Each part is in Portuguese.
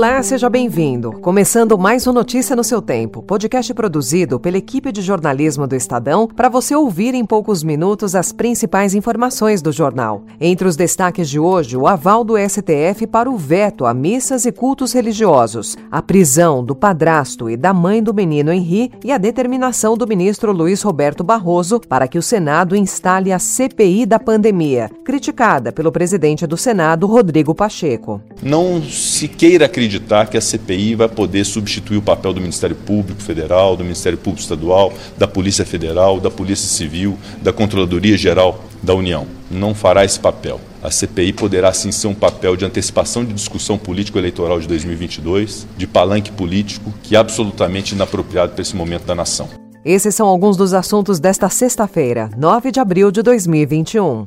Olá, seja bem-vindo. Começando mais um Notícia no seu tempo, podcast produzido pela equipe de jornalismo do Estadão para você ouvir em poucos minutos as principais informações do jornal. Entre os destaques de hoje, o aval do STF para o veto a missas e cultos religiosos, a prisão do padrasto e da mãe do menino Henri e a determinação do ministro Luiz Roberto Barroso para que o Senado instale a CPI da pandemia, criticada pelo presidente do Senado, Rodrigo Pacheco. Não se queira acreditar que a CPI vai poder substituir o papel do Ministério Público Federal, do Ministério Público Estadual, da Polícia Federal, da Polícia Civil, da Controladoria Geral da União. Não fará esse papel. A CPI poderá sim ser um papel de antecipação de discussão político-eleitoral de 2022, de palanque político, que é absolutamente inapropriado para esse momento da nação. Esses são alguns dos assuntos desta sexta-feira, 9 de abril de 2021.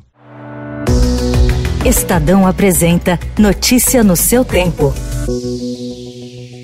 Estadão apresenta Notícia no seu tempo. Música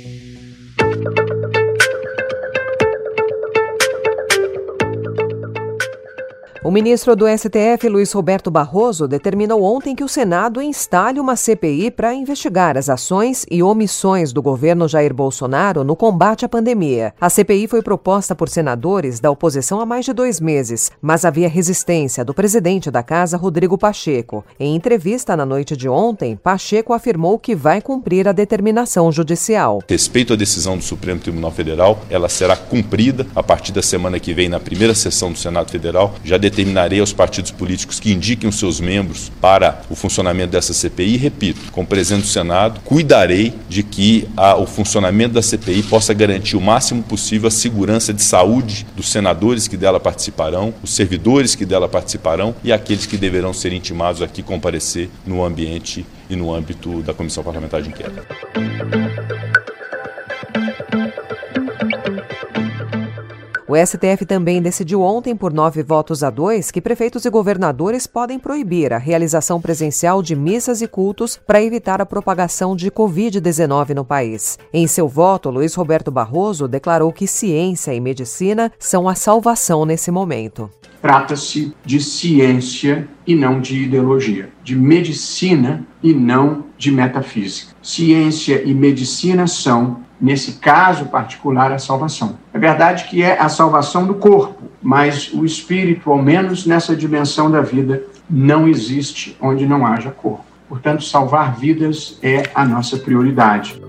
O ministro do STF, Luiz Roberto Barroso, determinou ontem que o Senado instale uma CPI para investigar as ações e omissões do governo Jair Bolsonaro no combate à pandemia. A CPI foi proposta por senadores da oposição há mais de dois meses, mas havia resistência do presidente da casa, Rodrigo Pacheco. Em entrevista na noite de ontem, Pacheco afirmou que vai cumprir a determinação judicial. Respeito à decisão do Supremo Tribunal Federal, ela será cumprida a partir da semana que vem, na primeira sessão do Senado Federal. Já determinarei aos partidos políticos que indiquem os seus membros para o funcionamento dessa CPI e, repito, como presidente do Senado, cuidarei de que a, o funcionamento da CPI possa garantir o máximo possível a segurança de saúde dos senadores que dela participarão, os servidores que dela participarão e aqueles que deverão ser intimados aqui comparecer no ambiente e no âmbito da Comissão Parlamentar de Inquérito. O STF também decidiu ontem, por nove votos a dois, que prefeitos e governadores podem proibir a realização presencial de missas e cultos para evitar a propagação de Covid-19 no país. Em seu voto, Luiz Roberto Barroso declarou que ciência e medicina são a salvação nesse momento. Trata-se de ciência e não de ideologia, de medicina e não de metafísica. Ciência e medicina são nesse caso particular, a salvação. É verdade que é a salvação do corpo, mas o espírito, ao menos nessa dimensão da vida, não existe onde não haja corpo. Portanto, salvar vidas é a nossa prioridade.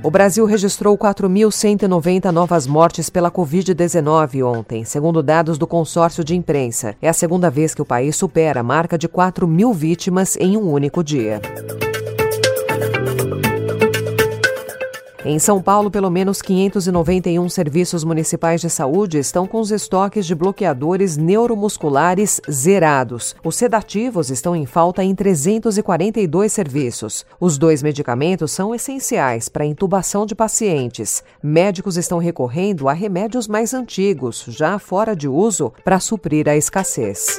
O Brasil registrou 4.190 novas mortes pela Covid-19 ontem, segundo dados do consórcio de imprensa. É a segunda vez que o país supera a marca de 4 mil vítimas em um único dia. Em São Paulo, pelo menos 591 serviços municipais de saúde estão com os estoques de bloqueadores neuromusculares zerados. Os sedativos estão em falta em 342 serviços. Os dois medicamentos são essenciais para a intubação de pacientes. Médicos estão recorrendo a remédios mais antigos, já fora de uso, para suprir a escassez.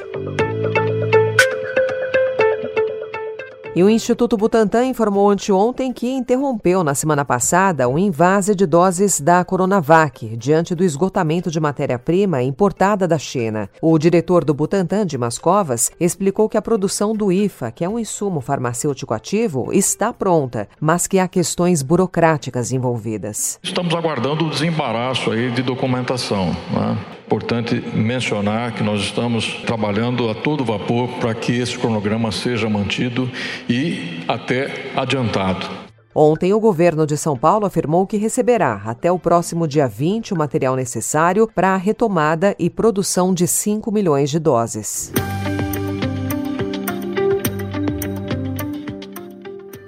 E o Instituto Butantan informou anteontem que interrompeu na semana passada o invase de doses da Coronavac, diante do esgotamento de matéria-prima importada da China. O diretor do Butantan, Dimas Covas, explicou que a produção do IFA, que é um insumo farmacêutico ativo, está pronta, mas que há questões burocráticas envolvidas. Estamos aguardando o desembaraço aí de documentação. Né? Importante mencionar que nós estamos trabalhando a todo vapor para que esse cronograma seja mantido e até adiantado. Ontem, o governo de São Paulo afirmou que receberá até o próximo dia 20 o material necessário para a retomada e produção de 5 milhões de doses.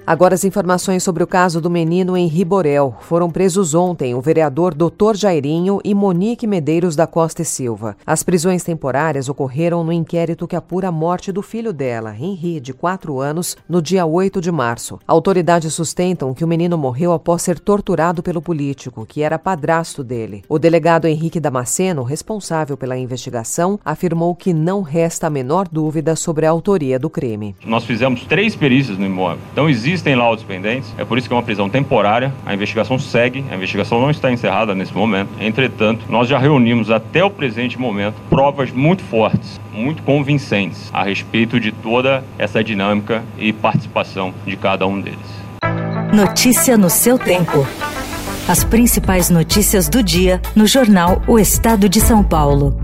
Agora as informações sobre o caso do menino Henri Borel. Foram presos ontem o vereador Dr. Jairinho e Monique Medeiros da Costa e Silva. As prisões temporárias ocorreram no inquérito que apura a morte do filho dela, Henri, de 4 anos, no dia 8 de março. Autoridades sustentam que o menino morreu após ser torturado pelo político, que era padrasto dele. O delegado Henrique Damasceno, responsável pela investigação, afirmou que não resta a menor dúvida sobre a autoria do crime. Nós fizemos três perícias no imóvel. Então existe Existem laudos pendentes, é por isso que é uma prisão temporária. A investigação segue, a investigação não está encerrada nesse momento. Entretanto, nós já reunimos até o presente momento provas muito fortes, muito convincentes a respeito de toda essa dinâmica e participação de cada um deles. Notícia no seu tempo. As principais notícias do dia no jornal O Estado de São Paulo.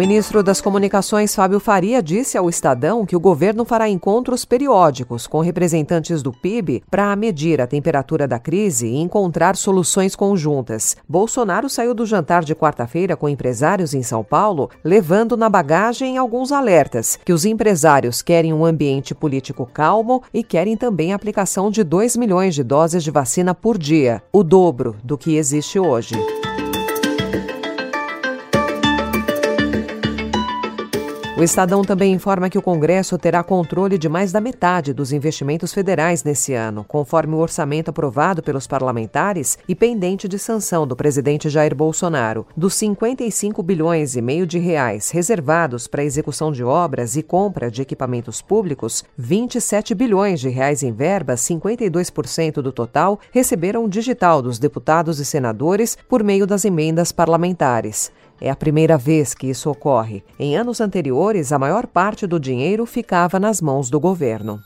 Ministro das Comunicações, Fábio Faria, disse ao Estadão que o governo fará encontros periódicos com representantes do PIB para medir a temperatura da crise e encontrar soluções conjuntas. Bolsonaro saiu do jantar de quarta-feira com empresários em São Paulo, levando na bagagem alguns alertas: que os empresários querem um ambiente político calmo e querem também a aplicação de 2 milhões de doses de vacina por dia, o dobro do que existe hoje. O Estadão também informa que o Congresso terá controle de mais da metade dos investimentos federais nesse ano, conforme o orçamento aprovado pelos parlamentares e pendente de sanção do presidente Jair Bolsonaro. Dos 55 bilhões e meio de reais reservados para execução de obras e compra de equipamentos públicos, 27 bilhões de reais em verbas, 52% do total, receberam digital dos deputados e senadores por meio das emendas parlamentares. É a primeira vez que isso ocorre. Em anos anteriores, a maior parte do dinheiro ficava nas mãos do governo.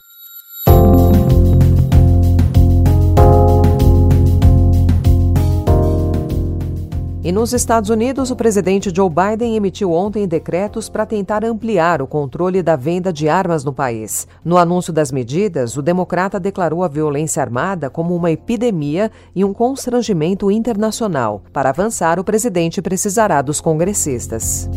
E nos Estados Unidos, o presidente Joe Biden emitiu ontem decretos para tentar ampliar o controle da venda de armas no país. No anúncio das medidas, o democrata declarou a violência armada como uma epidemia e um constrangimento internacional. Para avançar, o presidente precisará dos congressistas.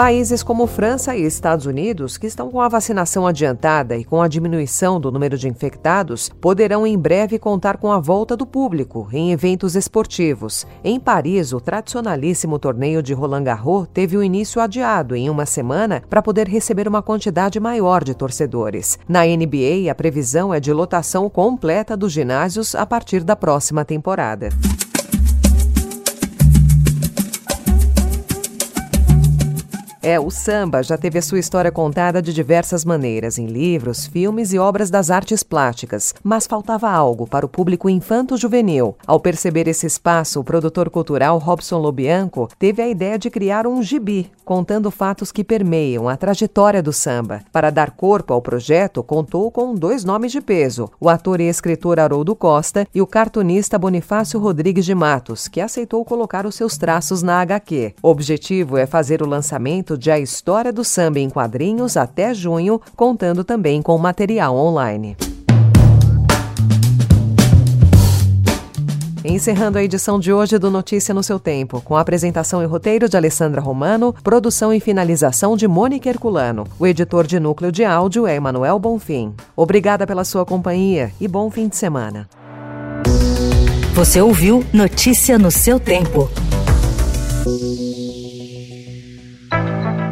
Países como França e Estados Unidos, que estão com a vacinação adiantada e com a diminuição do número de infectados, poderão em breve contar com a volta do público em eventos esportivos. Em Paris, o tradicionalíssimo torneio de Roland Garros teve o início adiado em uma semana para poder receber uma quantidade maior de torcedores. Na NBA, a previsão é de lotação completa dos ginásios a partir da próxima temporada. É, o samba já teve a sua história contada de diversas maneiras, em livros, filmes e obras das artes plásticas, mas faltava algo para o público infanto-juvenil. Ao perceber esse espaço, o produtor cultural Robson Lobianco teve a ideia de criar um gibi, contando fatos que permeiam a trajetória do samba. Para dar corpo ao projeto, contou com dois nomes de peso: o ator e escritor Haroldo Costa e o cartunista Bonifácio Rodrigues de Matos, que aceitou colocar os seus traços na HQ. O objetivo é fazer o lançamento de A História do Samba em Quadrinhos até junho, contando também com material online. Encerrando a edição de hoje do Notícia no seu Tempo, com a apresentação e roteiro de Alessandra Romano, produção e finalização de Mônica Herculano. O editor de núcleo de áudio é Emanuel Bonfim. Obrigada pela sua companhia e bom fim de semana. Você ouviu Notícia no seu Tempo.